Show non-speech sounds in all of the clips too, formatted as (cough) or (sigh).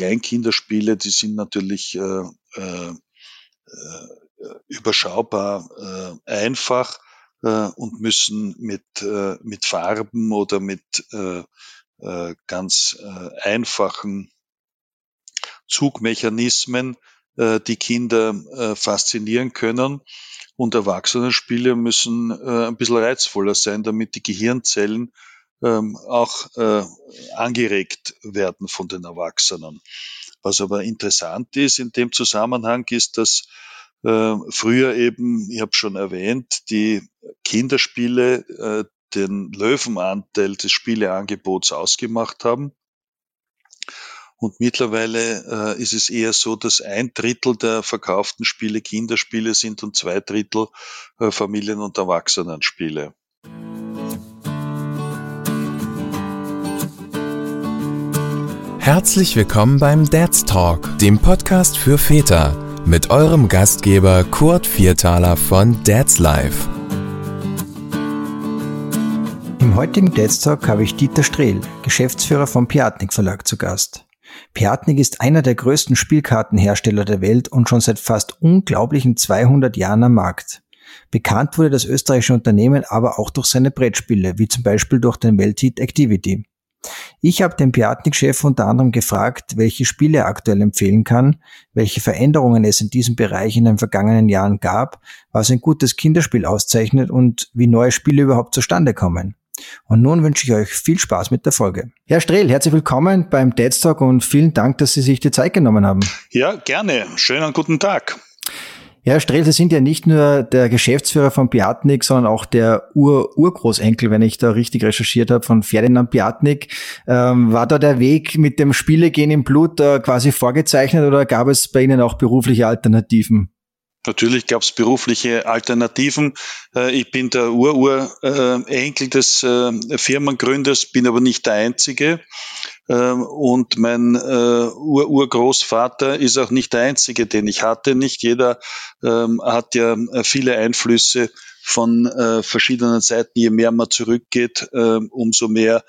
Kleinkinderspiele, die sind natürlich äh, äh, überschaubar äh, einfach äh, und müssen mit, äh, mit Farben oder mit äh, äh, ganz äh, einfachen Zugmechanismen äh, die Kinder äh, faszinieren können. Und Erwachsenenspiele müssen äh, ein bisschen reizvoller sein, damit die Gehirnzellen ähm, auch äh, angeregt werden von den Erwachsenen. Was aber interessant ist in dem Zusammenhang, ist, dass äh, früher eben, ich habe schon erwähnt, die Kinderspiele äh, den Löwenanteil des Spieleangebots ausgemacht haben. Und mittlerweile äh, ist es eher so, dass ein Drittel der verkauften Spiele Kinderspiele sind und zwei Drittel äh, Familien- und Erwachsenenspiele. Herzlich willkommen beim Dad's Talk, dem Podcast für Väter, mit eurem Gastgeber Kurt Viertaler von Dad's Life. Im heutigen Dad's Talk habe ich Dieter Strehl, Geschäftsführer vom Piatnik Verlag, zu Gast. Piatnik ist einer der größten Spielkartenhersteller der Welt und schon seit fast unglaublichen 200 Jahren am Markt. Bekannt wurde das österreichische Unternehmen aber auch durch seine Brettspiele, wie zum Beispiel durch den Welthit Activity. Ich habe den Piatnik-Chef unter anderem gefragt, welche Spiele er aktuell empfehlen kann, welche Veränderungen es in diesem Bereich in den vergangenen Jahren gab, was ein gutes Kinderspiel auszeichnet und wie neue Spiele überhaupt zustande kommen. Und nun wünsche ich euch viel Spaß mit der Folge. Herr Strehl, herzlich willkommen beim Dead Talk und vielen Dank, dass Sie sich die Zeit genommen haben. Ja, gerne. Schönen guten Tag. Ja, Herr Strehl, Sie sind ja nicht nur der Geschäftsführer von Piatnik, sondern auch der Ur-Urgroßenkel, wenn ich da richtig recherchiert habe, von Ferdinand Piatnik. Ähm, war da der Weg mit dem Spielegehen im Blut äh, quasi vorgezeichnet oder gab es bei Ihnen auch berufliche Alternativen? Natürlich gab es berufliche Alternativen. Äh, ich bin der Ur-Ur-Enkel des äh, Firmengründers, bin aber nicht der Einzige. Ähm, und mein Ur-Urgroßvater ist auch nicht der Einzige, den ich hatte. Nicht jeder ähm, hat ja viele Einflüsse von verschiedenen Seiten. Je mehr man zurückgeht, ähm, umso mehr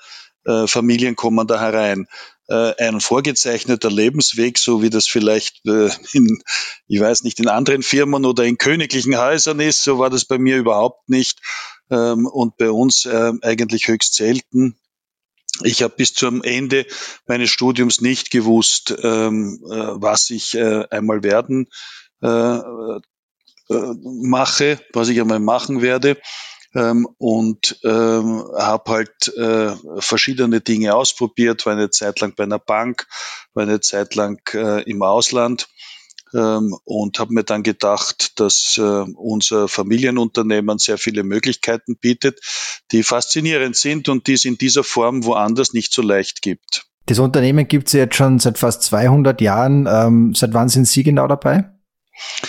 Familien kommen da herein äh, ein vorgezeichneter Lebensweg, so wie das vielleicht äh, in, ich weiß nicht, in anderen Firmen oder in königlichen Häusern ist. So war das bei mir überhaupt nicht ähm, und bei uns äh, eigentlich höchst selten. Ich habe bis zum Ende meines Studiums nicht gewusst, ähm, äh, was ich äh, einmal werden äh, äh, mache, was ich einmal machen werde ähm, und ähm, habe halt äh, verschiedene Dinge ausprobiert, war eine Zeit lang bei einer Bank, war eine Zeit lang äh, im Ausland ähm, und habe mir dann gedacht, dass äh, unser Familienunternehmen sehr viele Möglichkeiten bietet, die faszinierend sind und die es in dieser Form woanders nicht so leicht gibt. Das Unternehmen gibt es jetzt schon seit fast 200 Jahren. Ähm, seit wann sind Sie genau dabei?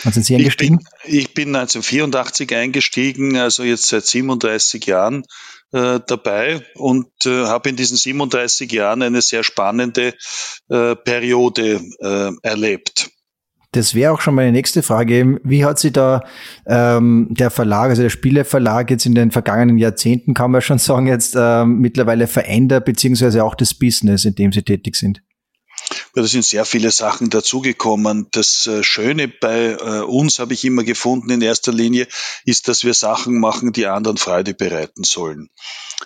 Wann sind Sie eingestiegen? Ich bin, ich bin 1984 eingestiegen, also jetzt seit 37 Jahren äh, dabei und äh, habe in diesen 37 Jahren eine sehr spannende äh, Periode äh, erlebt. Das wäre auch schon meine nächste Frage. Wie hat sich da ähm, der Verlag, also der Spieleverlag jetzt in den vergangenen Jahrzehnten, kann man schon sagen, jetzt ähm, mittlerweile verändert, beziehungsweise auch das Business, in dem Sie tätig sind? Da sind sehr viele Sachen dazugekommen. Das äh, Schöne bei äh, uns, habe ich immer gefunden, in erster Linie, ist, dass wir Sachen machen, die anderen Freude bereiten sollen.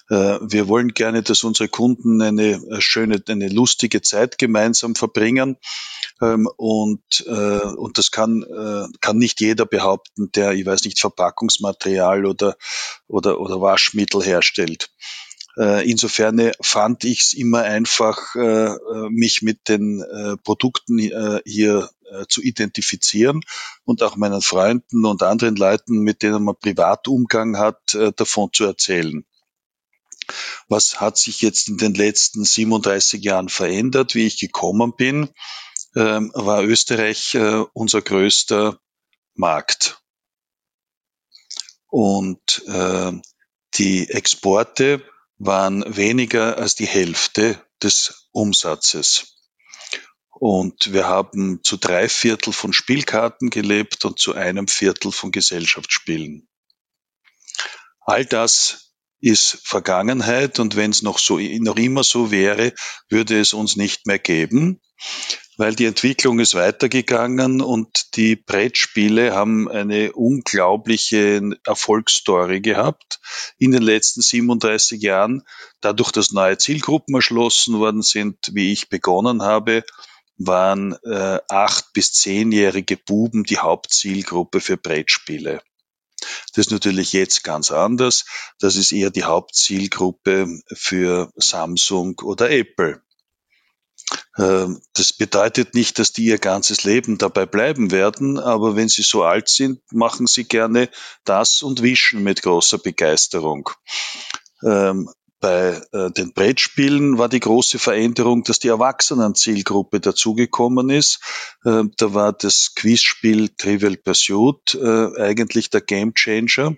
Äh, wir wollen gerne, dass unsere Kunden eine schöne, eine lustige Zeit gemeinsam verbringen. Ähm, und, und das kann, kann nicht jeder behaupten, der, ich weiß nicht, Verpackungsmaterial oder, oder, oder Waschmittel herstellt. Äh, insofern fand ich es immer einfach, äh, äh, mich mit den Produkten hier zu identifizieren und auch meinen Freunden und anderen Leuten, mit denen man Privatumgang hat, davon zu erzählen. Was hat sich jetzt in den letzten 37 Jahren verändert? Wie ich gekommen bin, ähm, war Österreich unser größter Markt. Und die Exporte waren weniger als die Hälfte des Umsatzes. Und wir haben zu drei Viertel von Spielkarten gelebt und zu einem Viertel von Gesellschaftsspielen. All das ist Vergangenheit und wenn es noch so noch immer so wäre, würde es uns nicht mehr geben. weil die Entwicklung ist weitergegangen und die Brettspiele haben eine unglaubliche Erfolgsstory gehabt in den letzten 37 Jahren. Dadurch, dass neue Zielgruppen erschlossen worden sind, wie ich begonnen habe, waren äh, acht bis zehnjährige Buben die Hauptzielgruppe für Brettspiele. Das ist natürlich jetzt ganz anders. Das ist eher die Hauptzielgruppe für Samsung oder Apple. Ähm, das bedeutet nicht, dass die ihr ganzes Leben dabei bleiben werden, aber wenn sie so alt sind, machen sie gerne das und wischen mit großer Begeisterung. Bei äh, den Brettspielen war die große Veränderung, dass die Erwachsenen-Zielgruppe dazugekommen ist. Äh, da war das Quizspiel Trivial Pursuit äh, eigentlich der Gamechanger.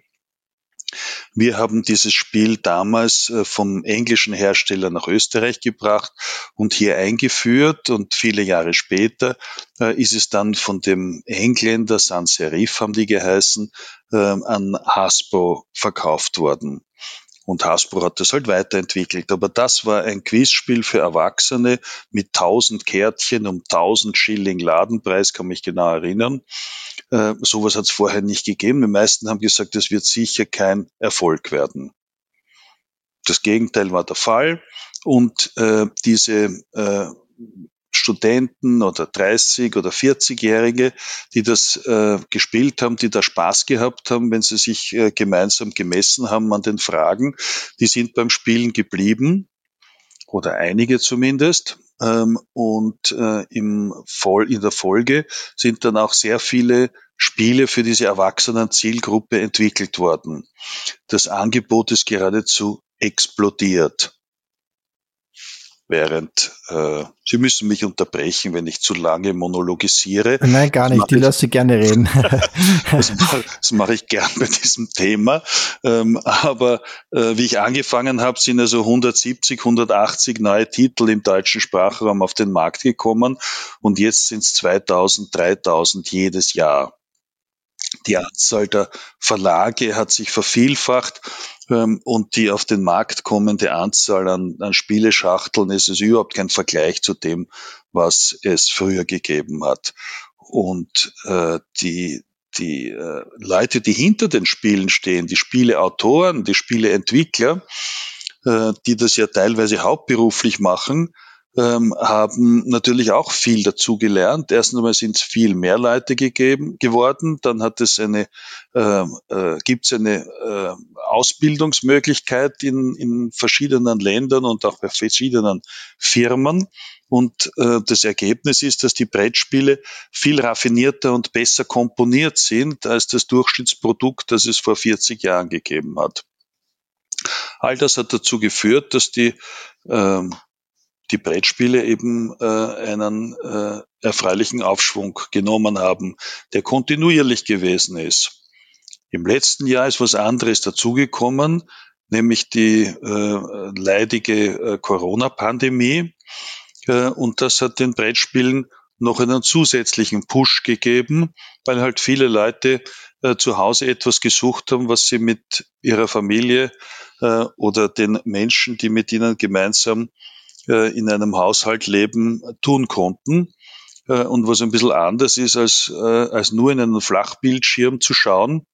Wir haben dieses Spiel damals äh, vom englischen Hersteller nach Österreich gebracht und hier eingeführt und viele Jahre später äh, ist es dann von dem Engländer Sans Serif haben die geheißen ähm, an Hasbro verkauft worden. Und Hasbro hat das halt weiterentwickelt. Aber das war ein Quizspiel für Erwachsene mit 1000 Kärtchen um 1000 Schilling Ladenpreis, kann mich genau erinnern. Äh, sowas hat es vorher nicht gegeben. Die meisten haben gesagt, das wird sicher kein Erfolg werden. Das Gegenteil war der Fall. Und äh, diese äh, Studenten oder 30 oder 40-Jährige, die das äh, gespielt haben, die da Spaß gehabt haben, wenn sie sich äh, gemeinsam gemessen haben an den Fragen, die sind beim Spielen geblieben oder einige zumindest. Ähm, und äh, im Voll, in der Folge sind dann auch sehr viele Spiele für diese erwachsenen Zielgruppe entwickelt worden. Das Angebot ist geradezu explodiert während äh, Sie müssen mich unterbrechen, wenn ich zu lange monologisiere. Nein, gar nicht. Die lasse ich gerne reden. (laughs) das mache, das mache ich gern bei diesem Thema. Ähm, aber äh, wie ich angefangen habe, sind also 170, 180 neue Titel im deutschen Sprachraum auf den Markt gekommen und jetzt sind es 2000, 3000 jedes Jahr. Die Anzahl der Verlage hat sich vervielfacht ähm, und die auf den Markt kommende Anzahl an, an Spieleschachteln ist es überhaupt kein Vergleich zu dem, was es früher gegeben hat. Und äh, die, die äh, Leute, die hinter den Spielen stehen, die Spieleautoren, die Spieleentwickler, äh, die das ja teilweise hauptberuflich machen, ähm, haben natürlich auch viel dazu gelernt. Erstens einmal sind es viel mehr Leute gegeben geworden. Dann hat es eine, äh, äh, gibt es eine äh, Ausbildungsmöglichkeit in, in verschiedenen Ländern und auch bei verschiedenen Firmen. Und äh, das Ergebnis ist, dass die Brettspiele viel raffinierter und besser komponiert sind als das Durchschnittsprodukt, das es vor 40 Jahren gegeben hat. All das hat dazu geführt, dass die ähm, die Brettspiele eben äh, einen äh, erfreulichen Aufschwung genommen haben, der kontinuierlich gewesen ist. Im letzten Jahr ist was anderes dazugekommen, nämlich die äh, leidige äh, Corona-Pandemie. Äh, und das hat den Brettspielen noch einen zusätzlichen Push gegeben, weil halt viele Leute äh, zu Hause etwas gesucht haben, was sie mit ihrer Familie äh, oder den Menschen, die mit ihnen gemeinsam äh, in einem Haushalt leben, tun konnten. Äh, und was ein bisschen anders ist, als, äh, als nur in einen Flachbildschirm zu schauen,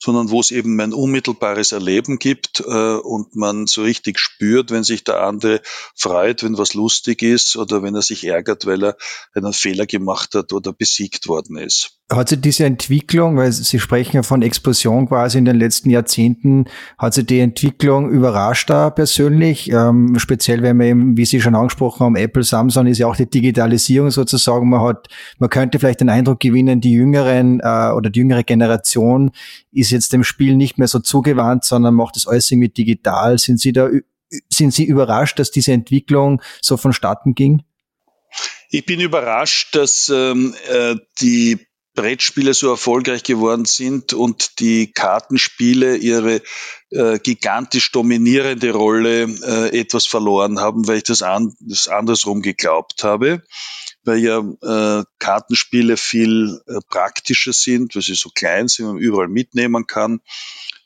sondern wo es eben ein unmittelbares Erleben gibt äh, und man so richtig spürt, wenn sich der andere freut, wenn was lustig ist oder wenn er sich ärgert, weil er einen Fehler gemacht hat oder besiegt worden ist. Hat sich diese Entwicklung, weil Sie sprechen ja von Explosion quasi in den letzten Jahrzehnten, hat sich die Entwicklung überrascht da persönlich? Ähm, speziell, wenn man eben, wie Sie schon angesprochen haben, Apple, Samsung ist ja auch die Digitalisierung sozusagen. Man hat, man könnte vielleicht den Eindruck gewinnen, die Jüngeren äh, oder die jüngere Generation ist jetzt dem Spiel nicht mehr so zugewandt, sondern macht das alles irgendwie digital. Sind Sie da, sind Sie überrascht, dass diese Entwicklung so vonstatten ging? Ich bin überrascht, dass ähm, äh, die Brettspiele so erfolgreich geworden sind und die Kartenspiele ihre äh, gigantisch dominierende Rolle äh, etwas verloren haben, weil ich das, an, das andersrum geglaubt habe. weil ja äh, Kartenspiele viel äh, praktischer sind, weil sie so klein sind und überall mitnehmen kann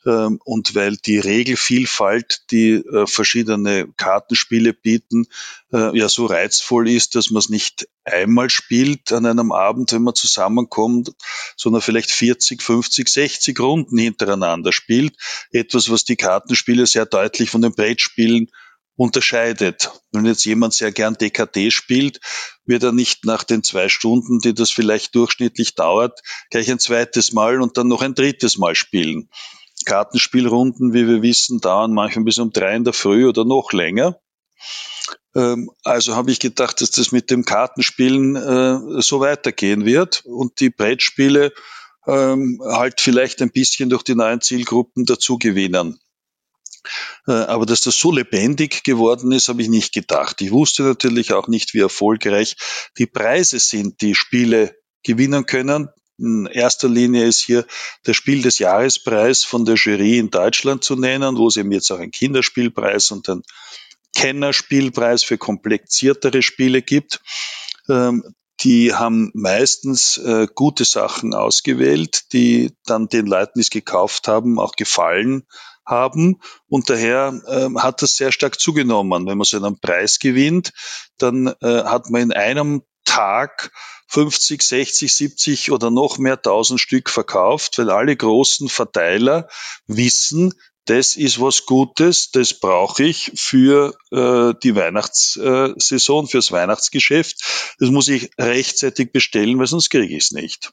und weil die Regelvielfalt, die äh, verschiedene Kartenspiele bieten, äh, ja so reizvoll ist, dass man es nicht einmal spielt an einem Abend, wenn man zusammenkommt, sondern vielleicht 40, 50, 60 Runden hintereinander spielt. Etwas, was die Kartenspiele sehr deutlich von den Brettspielen unterscheidet. Wenn jetzt jemand sehr gern DKT spielt, wird er nicht nach den zwei Stunden, die das vielleicht durchschnittlich dauert, gleich ein zweites Mal und dann noch ein drittes Mal spielen. Kartenspielrunden, wie wir wissen, dauern manchmal bis um drei in der Früh oder noch länger. Ähm, also habe ich gedacht, dass das mit dem Kartenspielen äh, so weitergehen wird und die Brettspiele ähm, halt vielleicht ein bisschen durch die neuen Zielgruppen dazu gewinnen. Äh, aber dass das so lebendig geworden ist, habe ich nicht gedacht. Ich wusste natürlich auch nicht, wie erfolgreich die Preise sind, die Spiele gewinnen können. In erster Linie ist hier der Spiel des Jahrespreis von der Jury in Deutschland zu nennen, wo es eben jetzt auch einen Kinderspielpreis und einen Kennerspielpreis für kompliziertere Spiele gibt. Ähm, die haben meistens äh, gute Sachen ausgewählt, die dann den Leuten, die es gekauft haben, auch gefallen haben. Und daher äh, hat das sehr stark zugenommen. Wenn man so einen Preis gewinnt, dann äh, hat man in einem Tag 50, 60, 70 oder noch mehr tausend Stück verkauft, weil alle großen Verteiler wissen, das ist was Gutes, das brauche ich für äh, die Weihnachtssaison, fürs Weihnachtsgeschäft. Das muss ich rechtzeitig bestellen, weil sonst kriege ich es nicht.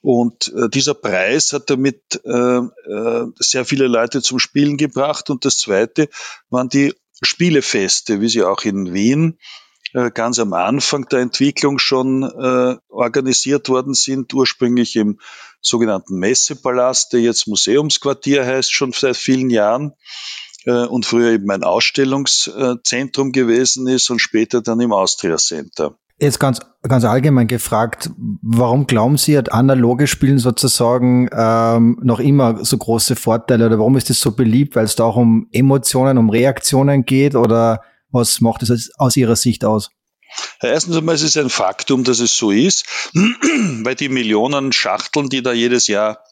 Und äh, dieser Preis hat damit äh, äh, sehr viele Leute zum Spielen gebracht. Und das Zweite waren die Spielefeste, wie sie auch in Wien äh, ganz am Anfang der Entwicklung schon äh, organisiert worden sind, ursprünglich im sogenannten Messepalast, der jetzt Museumsquartier heißt, schon seit vielen Jahren äh, und früher eben ein Ausstellungszentrum gewesen ist und später dann im Austria Center. Jetzt ganz, ganz allgemein gefragt, warum glauben Sie, hat analoge Spielen sozusagen ähm, noch immer so große Vorteile oder warum ist es so beliebt, weil es da auch um Emotionen, um Reaktionen geht oder was macht es aus Ihrer Sicht aus? Erstens einmal ist es ein Faktum, dass es so ist, (clears throat) weil die Millionen Schachteln, die da jedes Jahr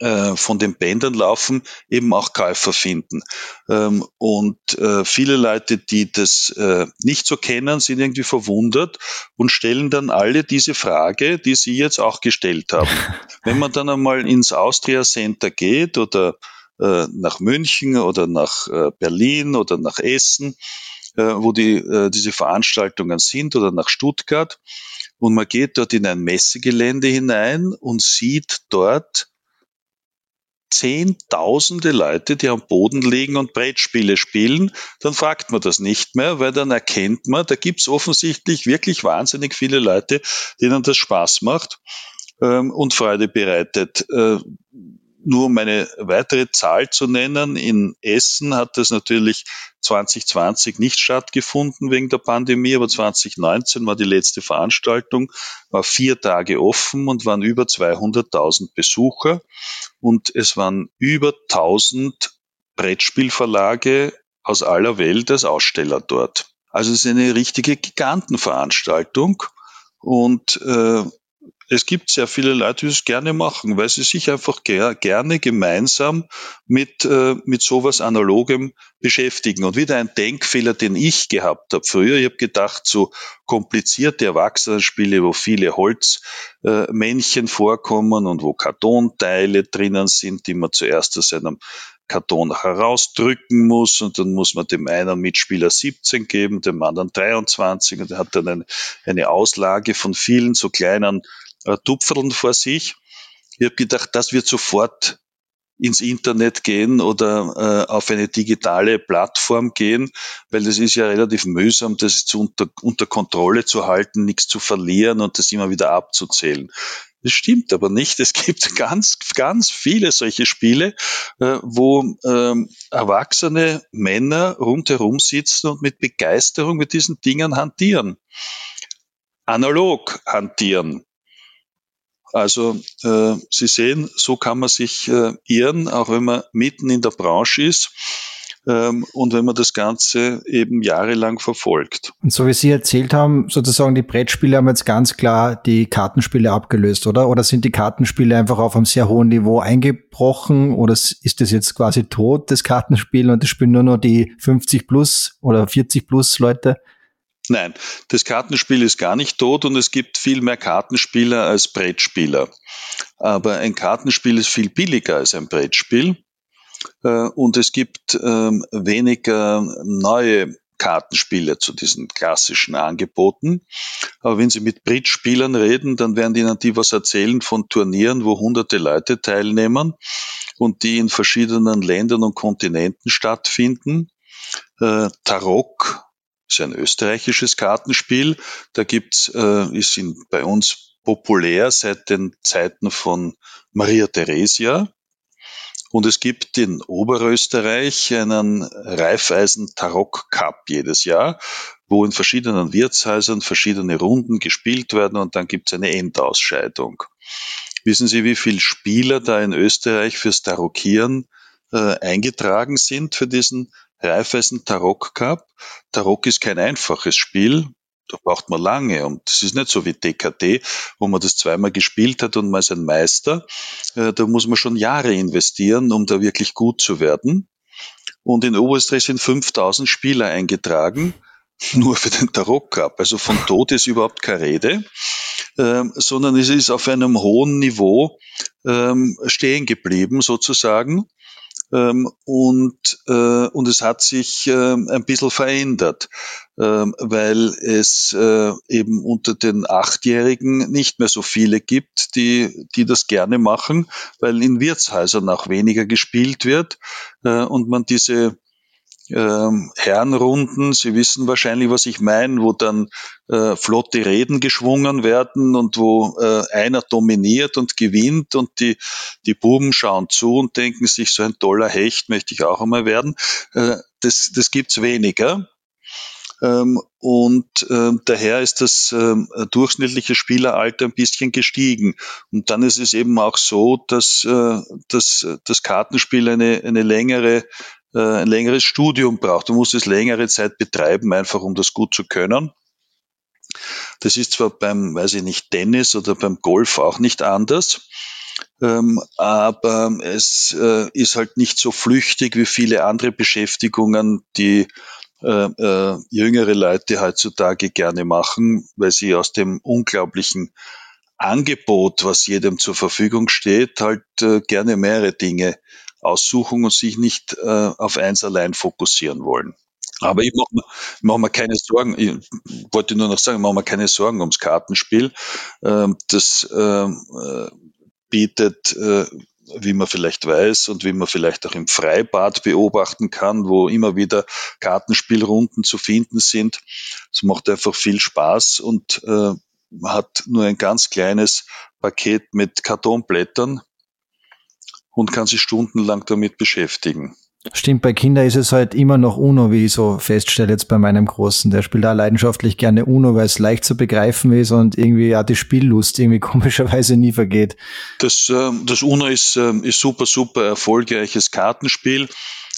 äh, von den Bändern laufen, eben auch Käufer finden. Ähm, und äh, viele Leute, die das äh, nicht so kennen, sind irgendwie verwundert und stellen dann alle diese Frage, die Sie jetzt auch gestellt haben. (laughs) Wenn man dann einmal ins Austria Center geht oder äh, nach München oder nach äh, Berlin oder nach Essen, äh, wo die, diese Veranstaltungen sind oder nach Stuttgart. Und man geht dort in ein Messegelände hinein und sieht dort zehntausende Leute, die am Boden liegen und Brettspiele spielen, dann fragt man das nicht mehr, weil dann erkennt man, da gibt's offensichtlich wirklich wahnsinnig viele Leute, denen das Spaß macht ähm, und Freude bereitet nur um eine weitere Zahl zu nennen, in Essen hat das natürlich 2020 nicht stattgefunden wegen der Pandemie, aber 2019 war die letzte Veranstaltung, war vier Tage offen und waren über 200.000 Besucher und es waren über 1000 Brettspielverlage aus aller Welt als Aussteller dort. Also es ist eine richtige Gigantenveranstaltung und äh, es gibt sehr viele Leute, die es gerne machen, weil sie sich einfach ger gerne gemeinsam mit, äh, mit sowas Analogem beschäftigen. Und wieder ein Denkfehler, den ich gehabt habe früher. Ich habe gedacht, so komplizierte Erwachsenenspiele, wo viele Holzmännchen äh, vorkommen und wo Kartonteile drinnen sind, die man zuerst aus einem Karton herausdrücken muss und dann muss man dem einen Mitspieler 17 geben, dem anderen 23 und er hat dann eine, eine Auslage von vielen so kleinen äh, Tupferln vor sich. Ich habe gedacht, das wird sofort ins Internet gehen oder äh, auf eine digitale Plattform gehen, weil das ist ja relativ mühsam, das zu unter, unter Kontrolle zu halten, nichts zu verlieren und das immer wieder abzuzählen. Das stimmt aber nicht. Es gibt (laughs) ganz, ganz viele solche Spiele, äh, wo ähm, erwachsene Männer rundherum sitzen und mit Begeisterung mit diesen Dingen hantieren. Analog hantieren. Also äh, Sie sehen, so kann man sich äh, irren, auch wenn man mitten in der Branche ist. ähm, und wenn man das Ganze eben jahrelang verfolgt. Und so wie Sie erzählt haben, sozusagen die Brettspiele haben jetzt ganz klar die Kartenspiele abgelöst, oder? Oder sind die Kartenspiele einfach auf einem sehr hohen Niveau eingebrochen? Oder ist das jetzt quasi tot, das Kartenspiel, und das spielen nur noch die 50 plus oder 40 plus Leute? Nein, das Kartenspiel ist gar nicht tot und es gibt viel mehr Kartenspieler als Brettspieler. Aber ein Kartenspiel ist viel billiger als ein Brettspiel äh, und es gibt ähm, weniger neue Kartenspiele zu diesen klassischen Angeboten. Aber wenn Sie mit Brettspielern reden, dann werden Ihnen die was erzählen von Turnieren, wo hunderte Leute teilnehmen und die in verschiedenen Ländern und Kontinenten stattfinden. Äh, Tarok ist ein österreichisches Kartenspiel. Da gibt's, äh, ist in, bei uns populär seit den Zeiten von Maria Theresia. Und es gibt in Oberösterreich einen Reifeisen Tarok Cup jedes Jahr, wo in verschiedenen Wirtshäusern verschiedene Runden gespielt werden und dann gibt es eine Endausscheidung. Wissen Sie, wie viele Spieler da in Österreich fürs Tarokieren äh, eingetragen sind für diesen Raiffeisen Tarok Cup. Tarok ist kein einfaches Spiel. Da braucht man lange und es ist nicht so wie DKT, wo man das zweimal gespielt hat und man ist ein Meister. Äh, da muss man schon Jahre investieren, um da wirklich gut zu werden. Und in Oberösterreich sind 5000 Spieler eingetragen, (laughs) nur für den Tarok Cup. Also von (laughs) Tod ist überhaupt keine Rede, ähm, sondern es ist auf einem hohen Niveau ähm, stehen geblieben sozusagen. Ähm, und, äh, und es hat sich äh, ein bisschen verändert, äh, weil es äh, eben unter den Achtjährigen nicht mehr so viele gibt, die, die das gerne machen, weil in Wirtshäusern auch weniger gespielt wird äh, und man diese ähm, Herrenrunden, Sie wissen wahrscheinlich, was ich meine, wo dann äh, flotte Reden geschwungen werden und wo äh, einer dominiert und gewinnt und die, die Buben schauen zu und denken sich, so ein toller Hecht möchte ich auch einmal werden. Äh, das, das gibt's weniger. Ähm, und äh, daher ist das äh, durchschnittliche Spieleralter ein bisschen gestiegen. Und dann ist es eben auch so, dass, äh, dass das Kartenspiel eine, eine längere äh, ein längeres Studium braucht. Du musst es längere Zeit betreiben, einfach um das gut zu können. Das ist zwar beim, weiß ich nicht, Tennis oder beim Golf auch nicht anders, ähm, aber es äh, ist halt nicht so flüchtig wie viele andere Beschäftigungen, die äh, äh, jüngere Leute heutzutage gerne machen, weil sie aus dem unglaublichen Angebot, was jedem zur Verfügung steht, halt äh, gerne mehrere Dinge aussuchen und sich nicht äh, auf eins allein fokussieren wollen. Aber ich mache mir, mach mir keine Sorgen, ich wollte nur noch sagen, ich mache mir keine Sorgen ums Kartenspiel. Ähm, das ähm, äh, bietet, äh, wie man vielleicht weiß und wie man vielleicht auch im Freibad beobachten kann, wo immer wieder Kartenspielrunden zu finden sind. Es macht einfach viel Spaß und äh, man hat nur ein ganz kleines Paket mit Kartonblättern und kann sich stundenlang damit beschäftigen. Stimmt, bei Kindern ist es halt immer noch Uno, wie ich so feststelle jetzt bei meinem Großen. Der spielt da leidenschaftlich gerne Uno, weil es leicht zu begreifen ist und irgendwie ja die Spiellust irgendwie (laughs) komischerweise nie vergeht. Das, äh, das Uno ist, äh, ist super, super erfolgreiches Kartenspiel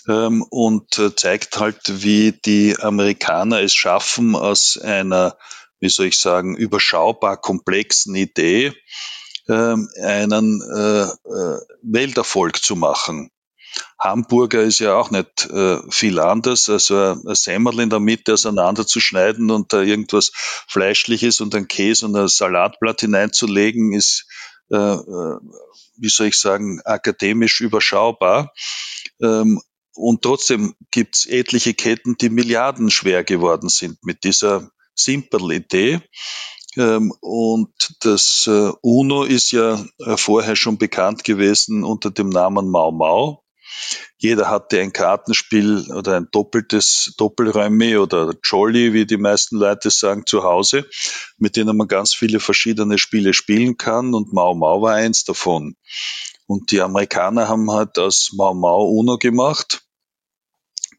ähm, und äh, zeigt halt, wie die Amerikaner es schaffen, aus einer, wie soll ich sagen, überschaubar komplexen Idee ähm, einen äh, äh, Welterfolg zu machen. Hamburger ist ja auch nicht äh, viel anders. Also ein Semmel in der Mitte auseinanderzuschneiden und da irgendwas Fleischliches und ein Käse und ein Salatblatt hineinzulegen, ist, äh, äh, wie soll ich sagen, akademisch überschaubar. Ähm, und trotzdem gibt's etliche Ketten, die milliardenschwer geworden sind mit dieser simple Idee. Ähm, und das äh, UNO ist ja äh, vorher schon bekannt gewesen unter dem Namen Mau Mau. Jeder hatte ein Kartenspiel oder ein doppeltes Doppelräumi oder Jolly, wie die meisten Leute sagen, zu Hause, mit denen man ganz viele verschiedene Spiele spielen kann und Mau Mau war eins davon. Und die Amerikaner haben halt aus Mau Mau UNO gemacht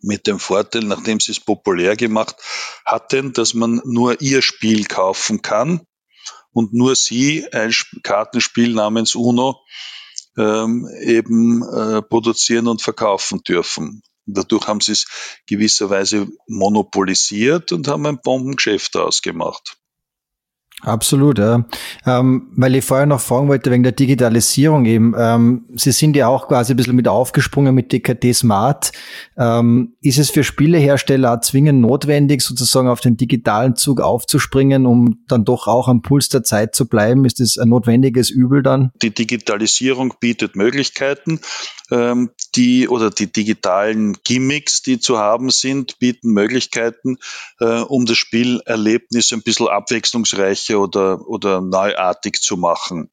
mit dem Vorteil, nachdem sie es populär gemacht hatten, dass man nur ihr Spiel kaufen kann und nur sie ein Kartenspiel namens Uno ähm, eben äh, produzieren und verkaufen dürfen. Dadurch haben sie es gewisserweise monopolisiert und haben ein Bombengeschäft ausgemacht. Absolut, ja. Ähm, weil ich vorher noch fragen wollte, wegen der Digitalisierung eben. Ähm, Sie sind ja auch quasi ein bisschen mit aufgesprungen mit DKT Smart. Ähm, ist es für Spielehersteller zwingend notwendig, sozusagen auf den digitalen Zug aufzuspringen, um dann doch auch am Puls der Zeit zu bleiben? Ist das ein notwendiges Übel dann? Die Digitalisierung bietet Möglichkeiten ähm, die oder die digitalen Gimmicks, die zu haben sind, bieten Möglichkeiten, äh, um das Spielerlebnis ein bisschen abwechslungsreicher oder, oder neuartig zu machen.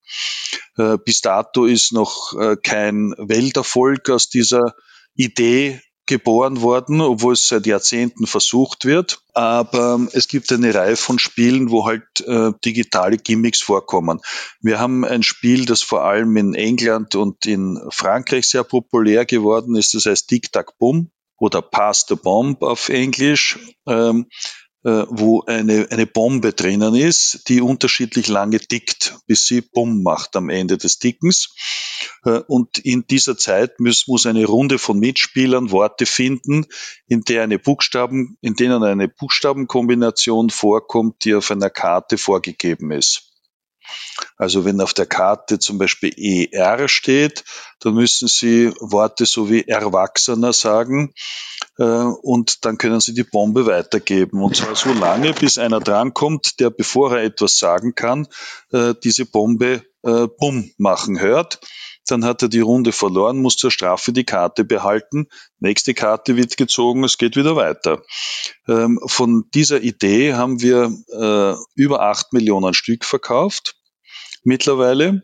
Äh, bis dato ist noch äh, kein Welterfolg aus dieser Idee geboren worden, obwohl es seit Jahrzehnten versucht wird. Aber es gibt eine Reihe von Spielen, wo halt äh, digitale Gimmicks vorkommen. Wir haben ein Spiel, das vor allem in England und in Frankreich sehr populär geworden ist, das heißt Tic Tac Boom oder Pass the Bomb auf Englisch. Ähm, äh, wo eine, eine Bombe drinnen ist, die unterschiedlich lange tickt, bis sie Bumm macht am Ende des Tickens. Äh, und in dieser Zeit muss, muss eine Runde von Mitspielern Worte finden, in der eine Buchstaben, in denen eine Buchstabenkombination vorkommt, die auf einer Karte vorgegeben ist. Also wenn auf der Karte zum Beispiel ER steht, dann müssen Sie Worte so wie Erwachsener sagen äh, und dann können Sie die Bombe weitergeben. Und zwar so lange, bis einer drankommt, der, bevor er etwas sagen kann, äh, diese Bombe äh, Bumm machen hört. Dann hat er die Runde verloren, muss zur Strafe die Karte behalten. Nächste Karte wird gezogen, es geht wieder weiter. Ähm, von dieser Idee haben wir über acht Millionen Stück verkauft mittlerweile.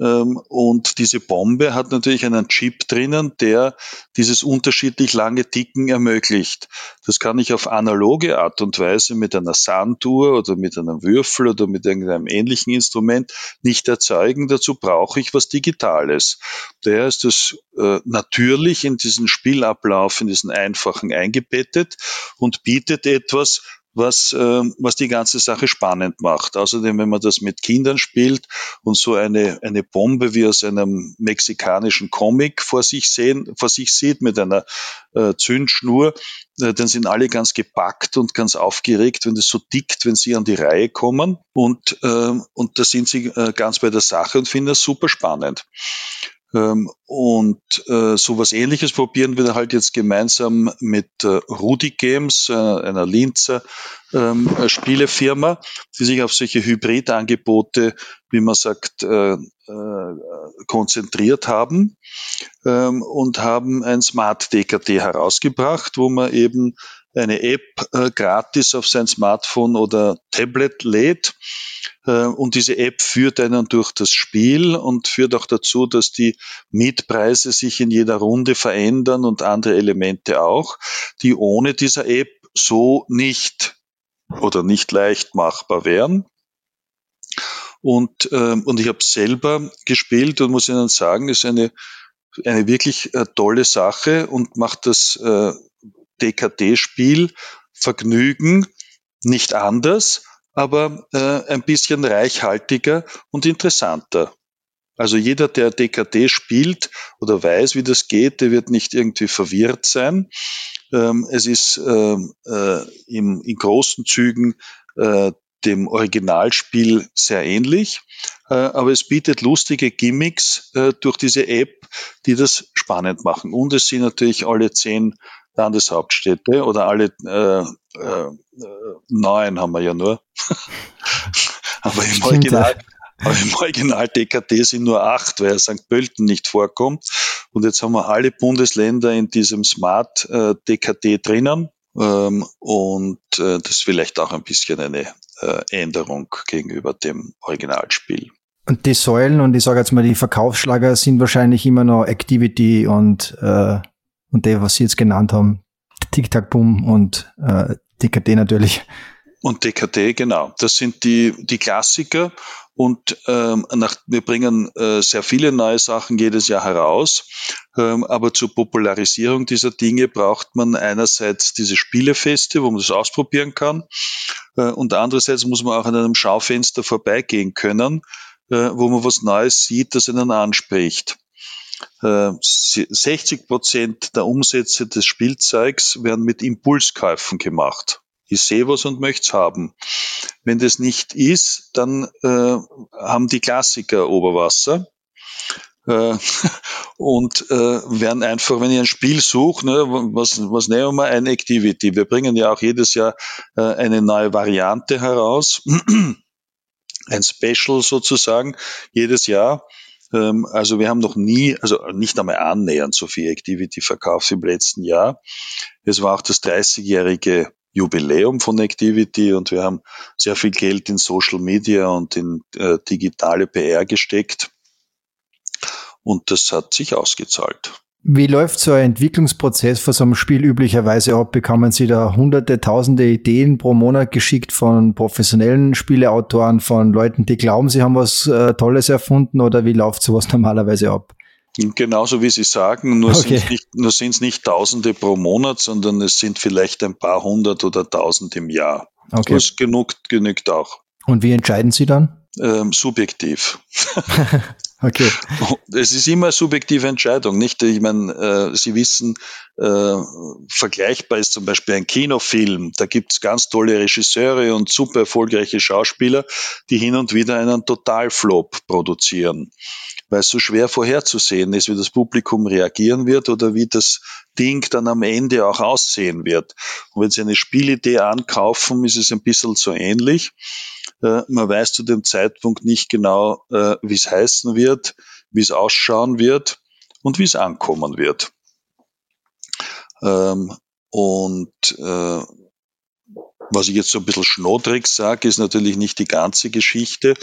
Ähm, und diese Bombe hat natürlich einen Chip drinnen, der dieses unterschiedlich lange Ticken ermöglicht. Das kann ich auf analoge Art und Weise mit einer Sanduhr oder mit einem Würfel oder mit irgendeinem ähnlichen Instrument nicht erzeugen. Dazu brauche ich was Digitales. Daher ist es äh, natürlich in diesen Spielablauf, in diesen einfachen eingebettet und bietet etwas, was, äh, was die ganze Sache spannend macht. Außerdem, wenn man das mit Kindern spielt und so eine, eine Bombe wie aus einem mexikanischen Comic vor sich sehen, vor sich sieht mit einer äh, Zündschnur, äh, dann sind alle ganz gepackt und ganz aufgeregt, wenn das so tickt, wenn sie an die Reihe kommen. Und, äh, und da sind sie äh, ganz bei der Sache und finden das super spannend. Ähm, und äh, sowas ähnliches probieren wir halt jetzt gemeinsam mit äh, Rudi Games, äh, einer Linzer ähm, Spielefirma, die sich auf solche Hybridangebote, wie man sagt, äh, äh, konzentriert haben ähm, und haben ein Smart DKT herausgebracht, wo man eben eine App äh, gratis auf sein Smartphone oder Tablet lädt äh, und diese App führt einen durch das Spiel und führt auch dazu, dass die Mietpreise sich in jeder Runde verändern und andere Elemente auch, die ohne dieser App so nicht oder nicht leicht machbar wären. Und, ähm, und ich habe selber gespielt und muss Ihnen sagen, ist eine, eine wirklich äh, tolle Sache und macht das äh, DKT-Spiel Vergnügen nicht anders, aber äh, ein bisschen reichhaltiger und interessanter. Also jeder, der DKT spielt oder weiß, wie das geht, der wird nicht irgendwie verwirrt sein. Ähm, es ist ähm, äh, im, in großen Zügen äh, dem Originalspiel sehr ähnlich, äh, aber es bietet lustige Gimmicks äh, durch diese App, die das spannend machen. Und es sind natürlich alle zehn Landeshauptstädte oder alle äh, äh, neun haben wir ja nur. (laughs) aber im Original, aber im Original DKT sind nur acht, weil St. Pölten nicht vorkommt. Und jetzt haben wir alle Bundesländer in diesem Smart äh, DKT drinnen. Ähm, und äh, das ist vielleicht auch ein bisschen eine äh, Änderung gegenüber dem Originalspiel. Und die Säulen und ich sage jetzt mal, die Verkaufsschlager sind wahrscheinlich immer noch Activity und, äh, und der, was Sie jetzt genannt haben, Tic-Tac-Boom und äh, DKT natürlich. Und DKT, genau. Das sind die, die Klassiker. Und ähm, nach, wir bringen äh, sehr viele neue Sachen jedes Jahr heraus. Ähm, aber zur Popularisierung dieser Dinge braucht man einerseits diese Spielefeste, wo man das ausprobieren kann. Äh, und andererseits muss man auch an einem Schaufenster vorbeigehen können, äh, wo man was Neues sieht, das einen anspricht. 60 Prozent der Umsätze des Spielzeugs werden mit Impulskäufen gemacht. Ich sehe was und möchte es haben. Wenn das nicht ist, dann äh, haben die Klassiker Oberwasser äh, (laughs) und äh, werden einfach, wenn ich ein Spiel suche, ne, was, was nehmen wir? Ein Activity. Wir bringen ja auch jedes Jahr äh, eine neue Variante heraus, (clears throat) ein Special sozusagen, jedes Jahr. Ähm, also wir haben noch nie, also nicht einmal annähernd so viel Activity verkauft im letzten Jahr. Es war auch das 30-jährige Jubiläum von Activity und wir haben sehr viel Geld in Social Media und in äh, digitale PR gesteckt und das hat sich ausgezahlt. Wie läuft so ein Entwicklungsprozess für so einem Spiel üblicherweise ab? Bekommen Sie da hunderte, tausende Ideen pro Monat geschickt von professionellen Spieleautoren, von Leuten, die glauben, sie haben was äh, Tolles erfunden oder wie läuft sowas (laughs) normalerweise ab? Genauso wie Sie sagen, nur okay. sind es nicht, nicht Tausende pro Monat, sondern es sind vielleicht ein paar hundert oder tausend im Jahr. Okay. Das genügt, genügt auch. Und wie entscheiden Sie dann? Ähm, subjektiv. (laughs) Okay. Es ist immer subjektive Entscheidung, nicht? Ich meine, äh, Sie wissen, äh, vergleichbar ist zum Beispiel ein Kinofilm. Da gibt es ganz tolle Regisseure und super erfolgreiche Schauspieler, die hin und wieder einen Totalflop produzieren, weil es so schwer vorherzusehen ist, wie das Publikum reagieren wird oder wie das Ding dann am Ende auch aussehen wird. Und wenn Sie eine Spielidee ankaufen, ist es ein bisschen so ähnlich. Äh, man weiß zu dem Zeitpunkt nicht genau, äh, wie es heißen wird, wie es ausschauen wird und wie es ankommen wird. Ähm, und äh, was ich jetzt so ein bisschen schnodrig sage, ist natürlich nicht die ganze Geschichte.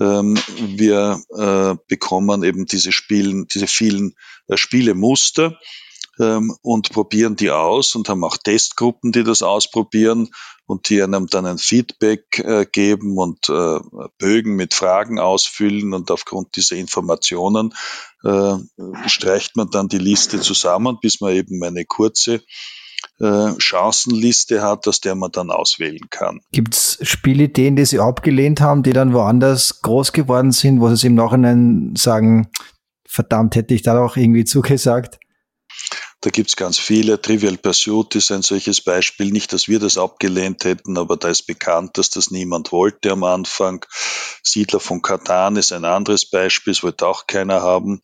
Ähm, wir äh, bekommen eben diese Spielen, diese vielen äh, Spielemuster ähm, und probieren die aus und haben auch Testgruppen, die das ausprobieren und die einem dann ein Feedback äh, geben und Bögen mit Fragen ausfüllen und aufgrund dieser Informationen streicht man dann die Liste zusammen, bis man eben eine kurze äh, Chancenliste hat, aus der man dann auswählen kann. Gibt es Spielideen, die Sie abgelehnt haben, die dann woanders groß geworden sind, wo Sie im Nachhinein sagen, verdammt, hätte ich da auch irgendwie zugesagt? Da gibt's ganz viele. Trivial Pursuit ist ein solches Beispiel. Nicht, dass wir das abgelehnt hätten, aber da ist bekannt, dass das niemand wollte am Anfang. Siedler von Katan ist ein anderes Beispiel, das wollte auch keiner haben.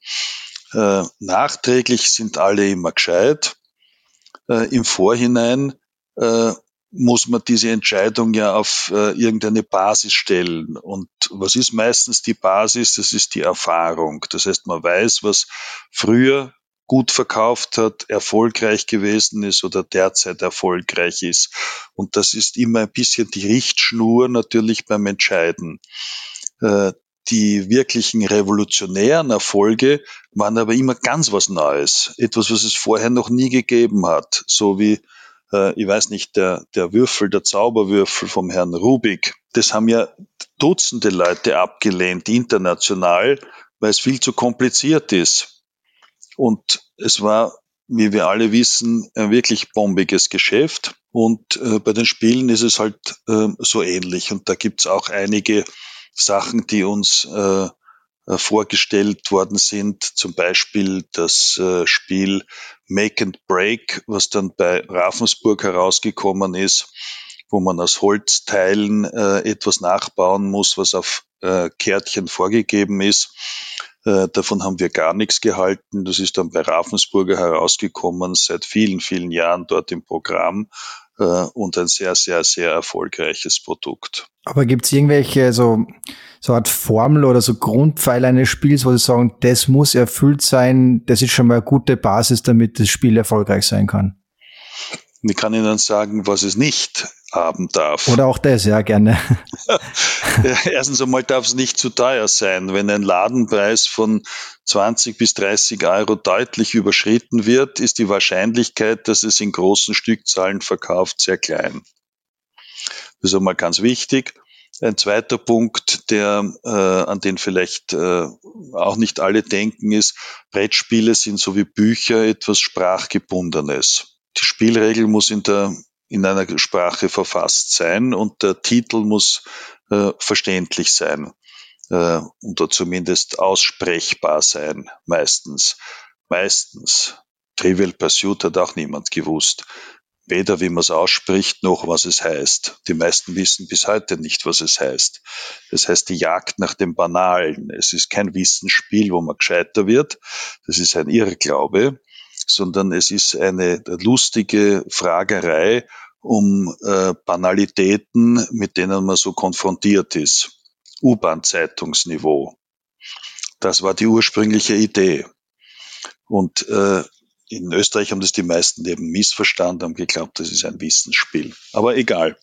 Äh, nachträglich sind alle immer gescheit. Äh, Im Vorhinein äh, muss man diese Entscheidung ja auf äh, irgendeine Basis stellen. Und was ist meistens die Basis? Das ist die Erfahrung. Das heißt, man weiß, was früher gut verkauft hat, erfolgreich gewesen ist oder derzeit erfolgreich ist. Und das ist immer ein bisschen die Richtschnur natürlich beim Entscheiden. Äh, die wirklichen revolutionären Erfolge waren aber immer ganz was Neues. Etwas, was es vorher noch nie gegeben hat. So wie, äh, ich weiß nicht, der, der Würfel, der Zauberwürfel vom Herrn Rubik. Das haben ja Dutzende Leute abgelehnt, international, weil es viel zu kompliziert ist. Und es war, wie wir alle wissen, ein wirklich bombiges Geschäft. Und äh, bei den Spielen ist es halt äh, so ähnlich. Und da gibt's auch einige Sachen, die uns äh, äh, vorgestellt worden sind. Zum Beispiel das äh, Spiel Make and Break, was dann bei Ravensburg herausgekommen ist, wo man aus Holzteilen äh, etwas nachbauen muss, was auf äh, Kärtchen vorgegeben ist. Äh, davon haben wir gar nichts gehalten. Das ist dann bei Ravensburger herausgekommen, seit vielen, vielen Jahren dort im Programm äh, und ein sehr, sehr, sehr erfolgreiches Produkt. Aber gibt es irgendwelche so, so Art Formel oder so Grundpfeiler eines Spiels, wo Sie sagen, das muss erfüllt sein, das ist schon mal eine gute Basis, damit das Spiel erfolgreich sein kann? Ich kann Ihnen sagen, was es nicht haben darf. Oder auch das, ja, gerne. (laughs) Erstens einmal darf es nicht zu teuer sein. Wenn ein Ladenpreis von 20 bis 30 Euro deutlich überschritten wird, ist die Wahrscheinlichkeit, dass es in großen Stückzahlen verkauft, sehr klein. Das ist einmal ganz wichtig. Ein zweiter Punkt, der äh, an den vielleicht äh, auch nicht alle denken, ist, Brettspiele sind so wie Bücher etwas Sprachgebundenes die Spielregel muss in der in einer Sprache verfasst sein und der Titel muss äh, verständlich sein äh, oder zumindest aussprechbar sein, meistens. meistens. Trivial Pursuit hat auch niemand gewusst. Weder wie man es ausspricht, noch was es heißt. Die meisten wissen bis heute nicht, was es heißt. Das heißt die Jagd nach dem Banalen. Es ist kein Wissensspiel, wo man gescheiter wird. Das ist ein Irrglaube, sondern es ist eine lustige Fragerei um äh, Banalitäten, mit denen man so konfrontiert ist. U-Bahn-Zeitungsniveau. Das war die ursprüngliche Idee. Und äh, in Österreich haben das die meisten eben missverstanden, haben geglaubt, das ist ein Wissensspiel. Aber egal.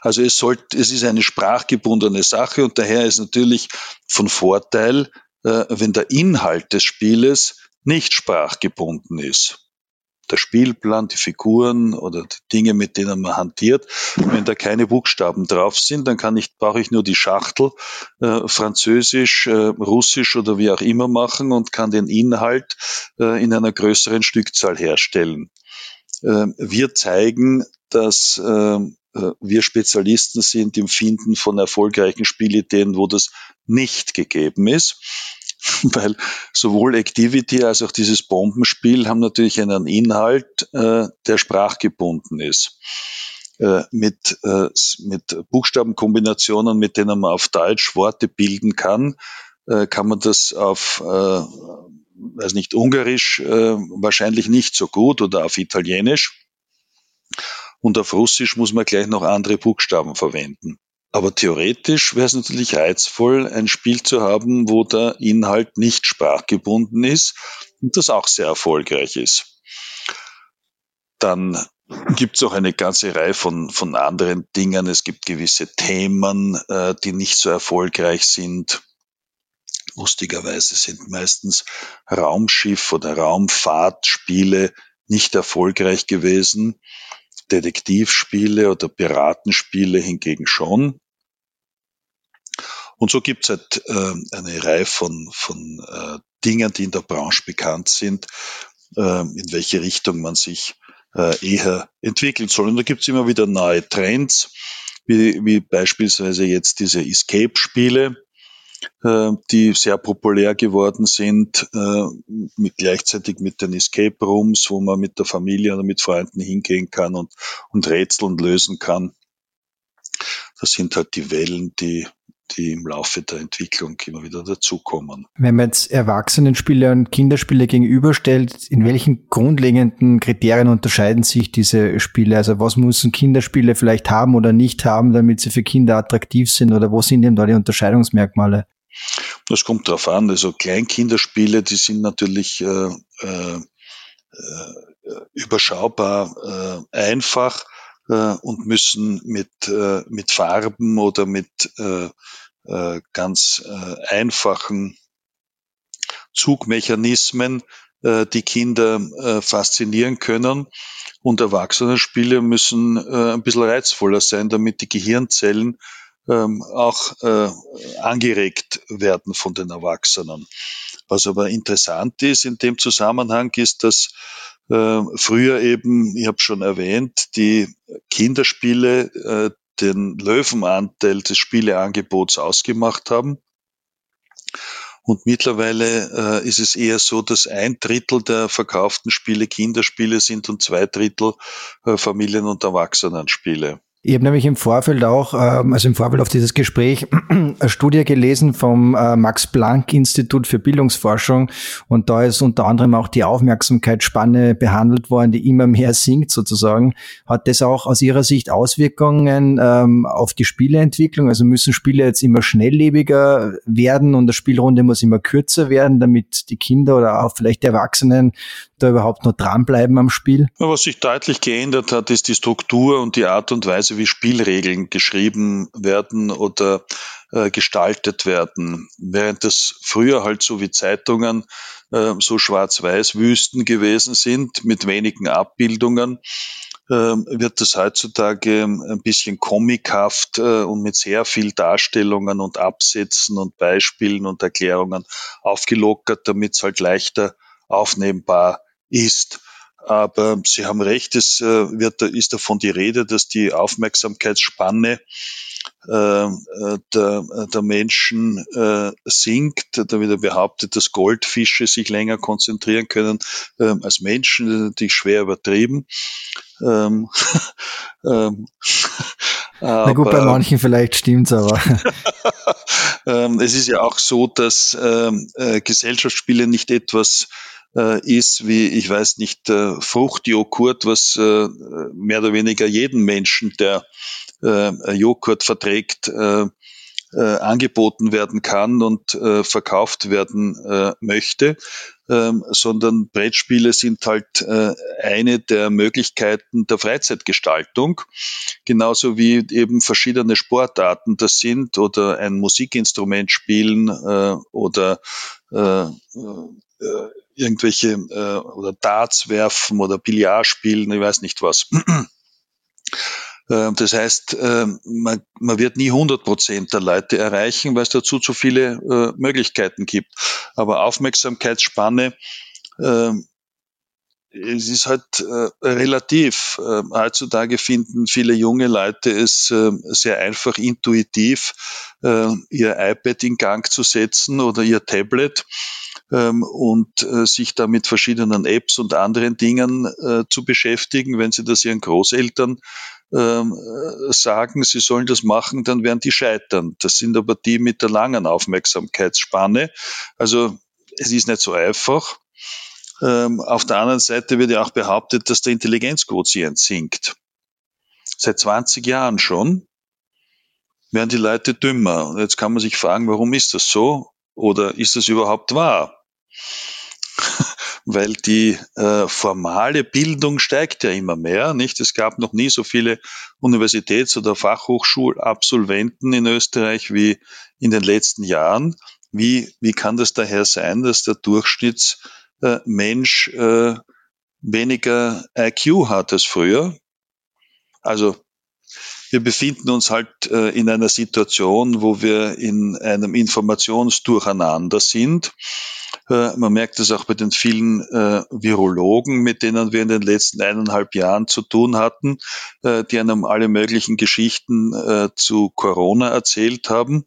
Also es, sollte, es ist eine sprachgebundene Sache und daher ist natürlich von Vorteil, äh, wenn der Inhalt des Spieles nicht sprachgebunden ist der Spielplan, die Figuren oder die Dinge, mit denen man hantiert. Wenn da keine Buchstaben drauf sind, dann kann ich, brauche ich nur die Schachtel äh, Französisch, äh, Russisch oder wie auch immer machen und kann den Inhalt äh, in einer größeren Stückzahl herstellen. Äh, wir zeigen, dass äh, äh, wir Spezialisten sind im Finden von erfolgreichen Spielideen, wo das nicht gegeben ist. (laughs) weil sowohl Activity als auch dieses Bombenspiel haben natürlich einen Inhalt, äh, der sprachgebunden ist. Äh, mit, äh, mit Buchstabenkombinationen, mit denen man auf Deutsch Worte bilden kann, äh, kann man das auf, äh, weiß nicht, Ungarisch äh, wahrscheinlich nicht so gut oder auf Italienisch. Und auf Russisch muss man gleich noch andere Buchstaben verwenden. Aber theoretisch wäre es natürlich reizvoll, ein Spiel zu haben, wo der Inhalt nicht sprachgebunden ist und das auch sehr erfolgreich ist. Dann gibt es auch eine ganze Reihe von, von anderen Dingen. Es gibt gewisse Themen, äh, die nicht so erfolgreich sind. Lustigerweise sind meistens Raumschiff- oder Raumfahrtspiele nicht erfolgreich gewesen. Detektivspiele oder Piratenspiele hingegen schon. Und so gibt es halt äh, eine Reihe von, von äh, Dingen, die in der Branche bekannt sind, äh, in welche Richtung man sich äh, eher entwickeln soll. Und da gibt es immer wieder neue Trends, wie, wie beispielsweise jetzt diese Escape-Spiele, äh, die sehr populär geworden sind, äh, mit, gleichzeitig mit den Escape Rooms, wo man mit der Familie oder mit Freunden hingehen kann und, und Rätseln lösen kann. Das sind halt die Wellen, die die im Laufe der Entwicklung immer wieder dazukommen. Wenn man jetzt Erwachsenenspiele und Kinderspiele gegenüberstellt, in welchen grundlegenden Kriterien unterscheiden sich diese Spiele? Also was müssen Kinderspiele vielleicht haben oder nicht haben, damit sie für Kinder attraktiv sind? Oder wo sind denn da die Unterscheidungsmerkmale? Das kommt darauf an. Also Kleinkinderspiele, die sind natürlich äh, äh, äh überschaubar äh, einfach äh, und müssen mit, äh, mit Farben oder mit äh, äh, ganz äh, einfachen Zugmechanismen die Kinder faszinieren können. Und Erwachsenenspiele müssen ein bisschen reizvoller sein, damit die Gehirnzellen ähm, auch angeregt werden von den Erwachsenen. Was aber interessant ist in dem Zusammenhang ist, dass äh, früher eben, ich habe schon erwähnt, die Kinderspiele äh, den Löwenanteil des Spieleangebots ausgemacht haben. Und mittlerweile äh, ist es eher so, dass ein Drittel der verkauften Spiele Kinderspiele sind und zwei Drittel äh, Familien- und Erwachsenenspiele. Ich habe nämlich im Vorfeld auch, ähm, also im Vorfeld auf dieses Gespräch, (clears throat) eine Studie gelesen vom äh, Max-Planck-Institut für Bildungsforschung und da ist unter anderem auch die Aufmerksamkeitsspanne behandelt worden, die immer mehr sinkt sozusagen. Hat das auch aus Ihrer Sicht Auswirkungen ähm, auf die Spieleentwicklung? Also müssen Spiele jetzt immer schnelllebiger werden und der Spielrunde muss immer kürzer werden, damit die Kinder oder auch vielleicht Erwachsenen da überhaupt noch dranbleiben am Spiel? Was sich deutlich geändert hat, ist die Struktur und die Art und Weise, wie Spielregeln geschrieben werden oder äh, gestaltet werden. Während das früher halt so wie Zeitungen äh, so schwarz-weiß Wüsten gewesen sind mit wenigen Abbildungen, äh, wird das heutzutage ein bisschen comichaft äh, und mit sehr viel Darstellungen und Absätzen und Beispielen und Erklärungen aufgelockert, damit es halt leichter aufnehmbar ist. Aber Sie haben recht, es äh, wird, ist davon die Rede, dass die Aufmerksamkeitsspanne äh, äh, der, der Menschen sinkt. Da wird behauptet, dass Goldfische sich länger konzentrieren können äh, als Menschen, die schwer übertrieben. Ähm, (laughs) ähm, (laughs) Na gut, bei manchen vielleicht stimmt's, aber. (laughs) ähm, es ist ja auch so, dass ähm, Gesellschaftsspiele nicht etwas äh, ist wie, ich weiß nicht, äh, Fruchtjoghurt, was äh, mehr oder weniger jeden Menschen, der äh, Joghurt verträgt, äh, äh, angeboten werden kann und äh, verkauft werden äh, möchte, ähm, sondern Brettspiele sind halt äh, eine der Möglichkeiten der Freizeitgestaltung, genauso wie eben verschiedene Sportarten das sind oder ein Musikinstrument spielen äh, oder äh, äh, irgendwelche äh, oder Darts werfen oder Billard spielen, ich weiß nicht was. (clears throat) Ähm, das heißt, ähm, man, man wird nie 100 Prozent der Leute erreichen, weil es dazu zu viele äh, Möglichkeiten gibt. Aber Aufmerksamkeitsspanne, ähm, es ist halt äh, relativ. heutzutage finden viele junge Leute es sehr einfach intuitiv, äh, ihr iPad in Gang zu setzen oder ihr Tablet und sich da mit verschiedenen Apps und anderen Dingen zu beschäftigen. Wenn sie das ihren Großeltern ähm, sagen, sie sollen das machen, dann werden die scheitern. Das sind aber die mit der langen Aufmerksamkeitsspanne. Also es ist nicht so einfach. Ähm, auf der anderen Seite wird ja auch behauptet, dass der Intelligenzquotient sinkt. Seit 20 Jahren schon werden die Leute dümmer. Und jetzt kann man sich fragen, warum ist das so? Oder ist das überhaupt wahr? (laughs) weil die äh, formale Bildung steigt ja immer mehr. Nicht? Es gab noch nie so viele Universitäts- oder Fachhochschulabsolventen in Österreich wie in den letzten Jahren. Wie, wie kann das daher sein, dass der Durchschnittsmensch äh, weniger IQ hat als früher? Also wir befinden uns halt äh, in einer Situation, wo wir in einem Informationsdurcheinander sind. Äh, man merkt es auch bei den vielen äh, Virologen, mit denen wir in den letzten eineinhalb Jahren zu tun hatten, äh, die einem alle möglichen Geschichten zu Corona erzählt haben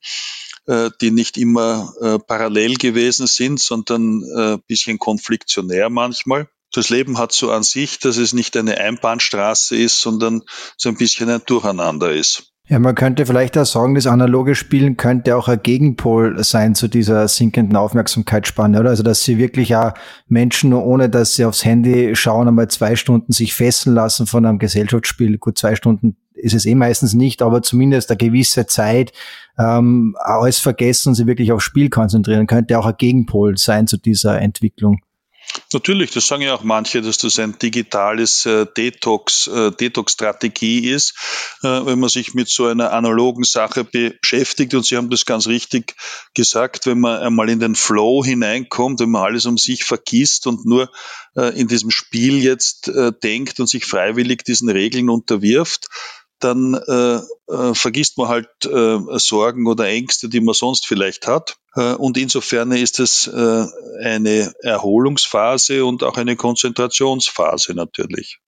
die nicht immer parallel gewesen sind, sondern äh, bisschen konfliktionär manchmal das Leben hat so an sich, dass es nicht eine Einbahnstraße ist, sondern so ein bisschen ein Durcheinander ist. Ja, man könnte vielleicht auch sagen, das analoge Spielen könnte auch ein Gegenpol sein zu dieser sinkenden Aufmerksamkeitsspanne, oder? Also, dass sie wirklich auch Menschen, ohne dass sie aufs Handy schauen, einmal zwei Stunden sich fesseln lassen von einem Gesellschaftsspiel. Gut, zwei Stunden ist es eh meistens nicht, aber zumindest eine gewisse Zeit ähm, alles vergessen und sie wirklich aufs Spiel konzentrieren, könnte auch ein Gegenpol sein zu dieser Entwicklung. Natürlich, das sagen ja auch manche, dass das ein digitales äh, Detox, äh, Detox-Strategie ist, äh, wenn man sich mit so einer analogen Sache beschäftigt. Und Sie haben das ganz richtig gesagt, wenn man einmal in den Flow hineinkommt, wenn man alles um sich vergisst und nur äh, in diesem Spiel jetzt denkt und sich freiwillig diesen Regeln unterwirft, dann äh, äh, vergisst man halt äh, Sorgen oder Ängste, die man sonst vielleicht hat. Äh, und insofern ist es äh, eine Erholungsphase und auch eine Konzentrationsphase natürlich.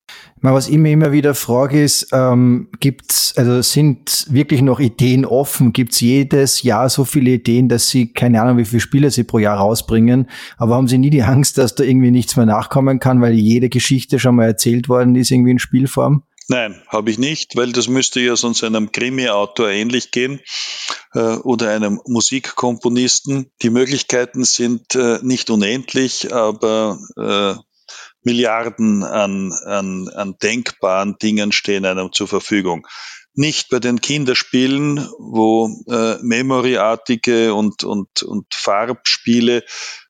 Was ich mir immer wieder frage ist, ähm, gibt's, also sind wirklich noch Ideen offen? Gibt's jedes Jahr so viele Ideen, dass Sie, keine Ahnung, wie viele Spiele Sie pro Jahr rausbringen, aber haben Sie nie die Angst, dass da irgendwie nichts mehr nachkommen kann, weil jede Geschichte schon mal erzählt worden ist, irgendwie in Spielform? Nein, habe ich nicht, weil das müsste ja sonst einem Krimi-Autor ähnlich gehen äh, oder einem Musikkomponisten. Die Möglichkeiten sind äh, nicht unendlich, aber äh, Milliarden an, an, an denkbaren Dingen stehen einem zur Verfügung. Nicht bei den Kinderspielen, wo äh, Memory-artige und, und, und Farbspiele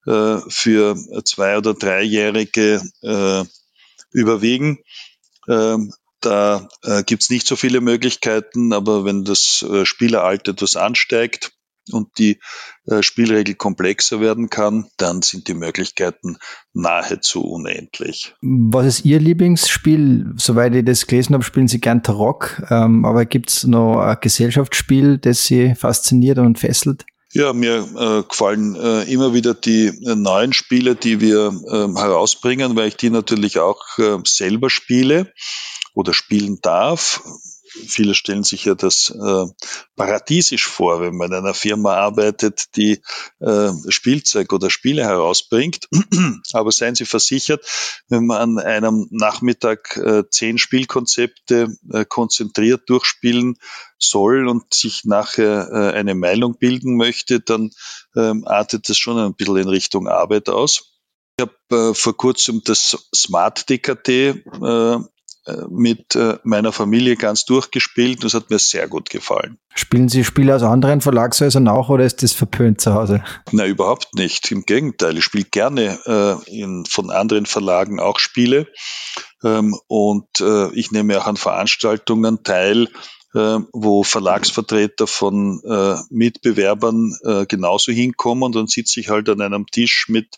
äh, für zwei- oder dreijährige äh, überwiegen. Ähm, da äh, gibt es nicht so viele Möglichkeiten, aber wenn das äh, Spieleralter etwas ansteigt und die äh, Spielregel komplexer werden kann, dann sind die Möglichkeiten nahezu unendlich. Was ist Ihr Lieblingsspiel? Soweit ich das gelesen habe, spielen Sie gern Tarok, ähm, aber gibt es noch ein Gesellschaftsspiel, das Sie fasziniert und fesselt? Ja, mir äh, gefallen äh, immer wieder die äh, neuen Spiele, die wir äh, herausbringen, weil ich die natürlich auch äh, selber spiele oder spielen darf. Viele stellen sich ja das äh, paradiesisch vor, wenn man in einer Firma arbeitet, die äh, Spielzeug oder Spiele herausbringt. (clears throat) Aber seien Sie versichert, wenn man an einem Nachmittag äh, zehn Spielkonzepte äh, konzentriert durchspielen soll und sich nachher äh, eine Meinung bilden möchte, dann ähm, artet das schon ein bisschen in Richtung Arbeit aus. Ich habe äh, vor kurzem das Smart DKT äh, mit äh, meiner Familie ganz durchgespielt. Das hat mir sehr gut gefallen. Spielen Sie Spiele aus anderen Verlagshäusern auch oder ist das verpönt zu Hause? Na, überhaupt nicht. Im Gegenteil. Ich spiele gerne äh, in, von anderen Verlagen auch Spiele. Ähm, und äh, ich nehme auch an Veranstaltungen teil, äh, wo Verlagsvertreter von äh, Mitbewerbern äh, genauso hinkommen und dann sitze ich halt an einem Tisch mit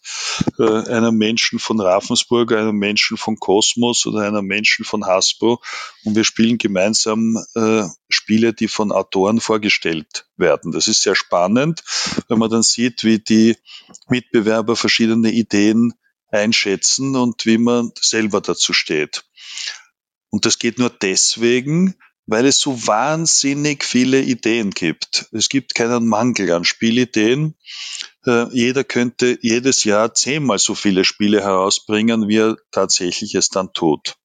äh, einem Menschen von Ravensburg, einem Menschen von Kosmos oder einem Menschen von Hasbro und wir spielen gemeinsam äh, Spiele, die von Autoren vorgestellt werden. Das ist sehr spannend, wenn man dann sieht, wie die Mitbewerber verschiedene Ideen einschätzen und wie man selber dazu steht. Und das geht nur deswegen, weil es so wahnsinnig viele Ideen gibt. Es gibt keinen Mangel an Spielideen. Äh, jeder könnte jedes Jahr zehnmal so viele Spiele herausbringen, wie er tatsächlich es dann tut.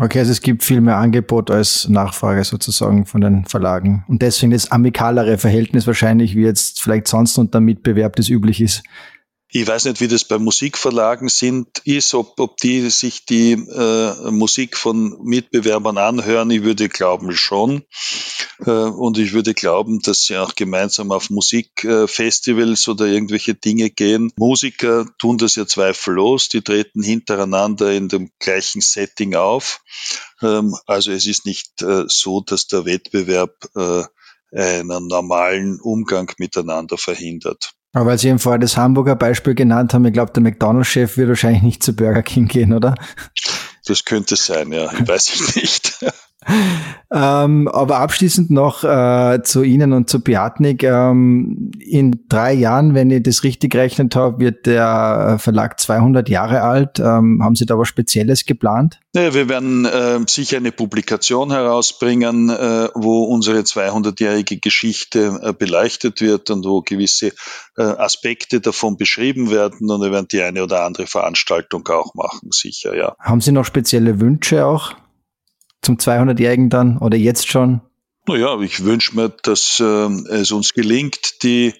Okay, also es gibt viel mehr Angebot als Nachfrage sozusagen von den Verlagen. Und deswegen das amikalere Verhältnis wahrscheinlich, wie jetzt vielleicht sonst unter Mitbewerb das üblich ist. Ich weiß nicht, wie das bei Musikverlagen sind, ist, ob, ob die sich die äh, Musik von Mitbewerbern anhören. Ich würde glauben schon. Äh, und ich würde glauben, dass sie auch gemeinsam auf Musikfestivals oder irgendwelche Dinge gehen. Musiker tun das ja zweifellos. Die treten hintereinander in dem gleichen Setting auf. Ähm, also es ist nicht äh, so, dass der Wettbewerb äh, einen normalen Umgang miteinander verhindert. Aber weil Sie eben vorher das Hamburger Beispiel genannt haben, ich glaube, der McDonalds-Chef wird wahrscheinlich nicht zu Burger King gehen, oder? Das könnte sein, ja. Ich weiß es nicht. Ähm, aber abschließend noch äh, zu Ihnen und zu Piatnik. Ähm, in drei Jahren, wenn ich das richtig gerechnet habe, wird der Verlag 200 Jahre alt. Ähm, haben Sie da was Spezielles geplant? Ja, wir werden äh, sicher eine Publikation herausbringen, äh, wo unsere 200-jährige Geschichte äh, beleuchtet wird und wo gewisse äh, Aspekte davon beschrieben werden. Und wir werden die eine oder andere Veranstaltung auch machen, sicher, ja. Haben Sie noch spezielle Wünsche auch? Zum 200-Jährigen dann oder jetzt schon? Naja, ich wünsche mir, dass äh, es uns gelingt, die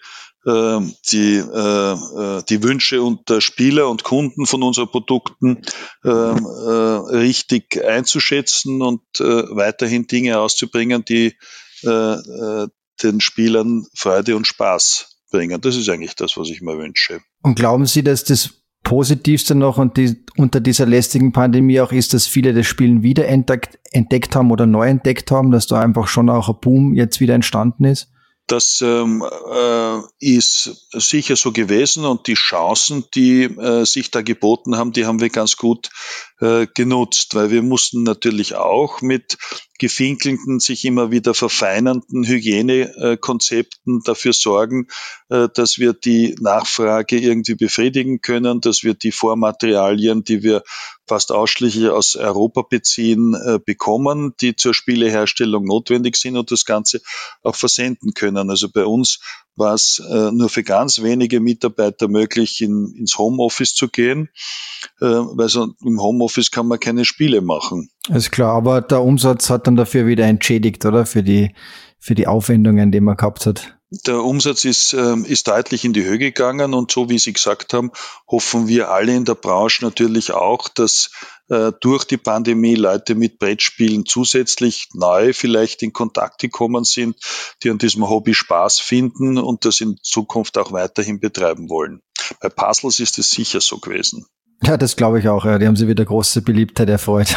äh, die, äh, die Wünsche und der Spieler und Kunden von unseren Produkten äh, äh, richtig einzuschätzen und äh, weiterhin Dinge auszubringen, die äh, äh, den Spielern Freude und Spaß bringen. Das ist eigentlich das, was ich mir wünsche. Und glauben Sie, dass das Positivste noch und die, unter dieser lästigen Pandemie auch ist, dass viele das Spielen wieder entdeckt, entdeckt haben oder neu entdeckt haben, dass da einfach schon auch ein Boom jetzt wieder entstanden ist? Das ähm, äh, ist sicher so gewesen und die Chancen, die äh, sich da geboten haben, die haben wir ganz gut äh, genutzt, weil wir mussten natürlich auch mit gefinkelnden, sich immer wieder verfeinernden Hygienekonzepten dafür sorgen, äh, dass wir die Nachfrage irgendwie befriedigen können, dass wir die Vormaterialien, die wir fast ausschließlich aus Europa beziehen, äh, bekommen, die zur Spieleherstellung notwendig sind und das Ganze auch versenden können. Also bei uns war es äh, nur für ganz wenige Mitarbeiter möglich, in, ins Homeoffice zu gehen, äh, weil so im Homeoffice kann man keine Spiele machen. Ist klar, aber der Umsatz hat dann dafür wieder entschädigt, oder? Für die, für die Aufwendungen, die man gehabt hat. Der Umsatz ist, ähm, ist deutlich in die Höhe gegangen und so wie Sie gesagt haben, hoffen wir alle in der Branche natürlich auch, dass äh, durch die Pandemie Leute mit Brettspielen zusätzlich neu vielleicht in Kontakt gekommen sind, die an diesem Hobby Spaß finden und das in Zukunft auch weiterhin betreiben wollen. Bei Puzzles ist es sicher so gewesen. Ja, das glaube ich auch. Ja. Die haben sie wieder große Beliebtheit erfreut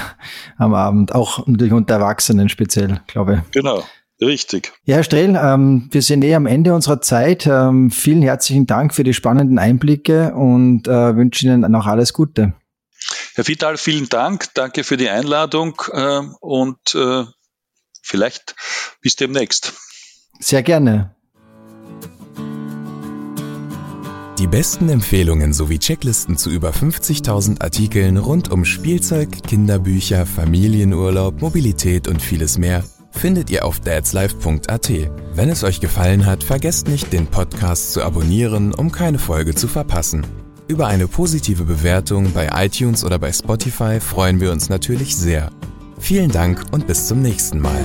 am Abend. Auch natürlich unter Erwachsenen speziell, glaube ich. Genau. Richtig. Ja, Herr Strehl, ähm, wir sind eh am Ende unserer Zeit. Ähm, vielen herzlichen Dank für die spannenden Einblicke und äh, wünsche Ihnen noch alles Gute. Herr Vital, vielen Dank. Danke für die Einladung äh, und äh, vielleicht bis demnächst. Sehr gerne. Die besten Empfehlungen sowie Checklisten zu über 50.000 Artikeln rund um Spielzeug, Kinderbücher, Familienurlaub, Mobilität und vieles mehr findet ihr auf dadslife.at. Wenn es euch gefallen hat, vergesst nicht, den Podcast zu abonnieren, um keine Folge zu verpassen. Über eine positive Bewertung bei iTunes oder bei Spotify freuen wir uns natürlich sehr. Vielen Dank und bis zum nächsten Mal.